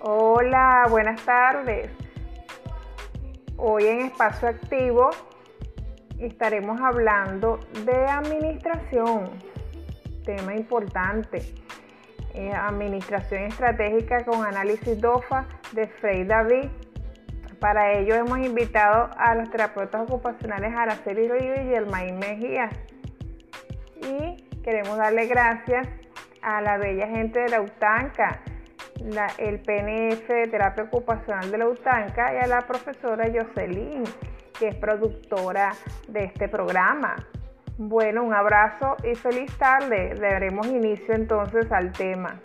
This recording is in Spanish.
Hola, buenas tardes. Hoy en Espacio Activo estaremos hablando de administración, tema importante. Eh, administración estratégica con análisis DOFA de Frey David. Para ello hemos invitado a los terapeutas ocupacionales Araceli Rodríguez y Elmaín Mejía. Y queremos darle gracias a la bella gente de la UTANCA, el PNF de Terapia Ocupacional de la UTANCA y a la profesora Jocelyn, que es productora de este programa. Bueno, un abrazo y feliz tarde. Daremos inicio entonces al tema.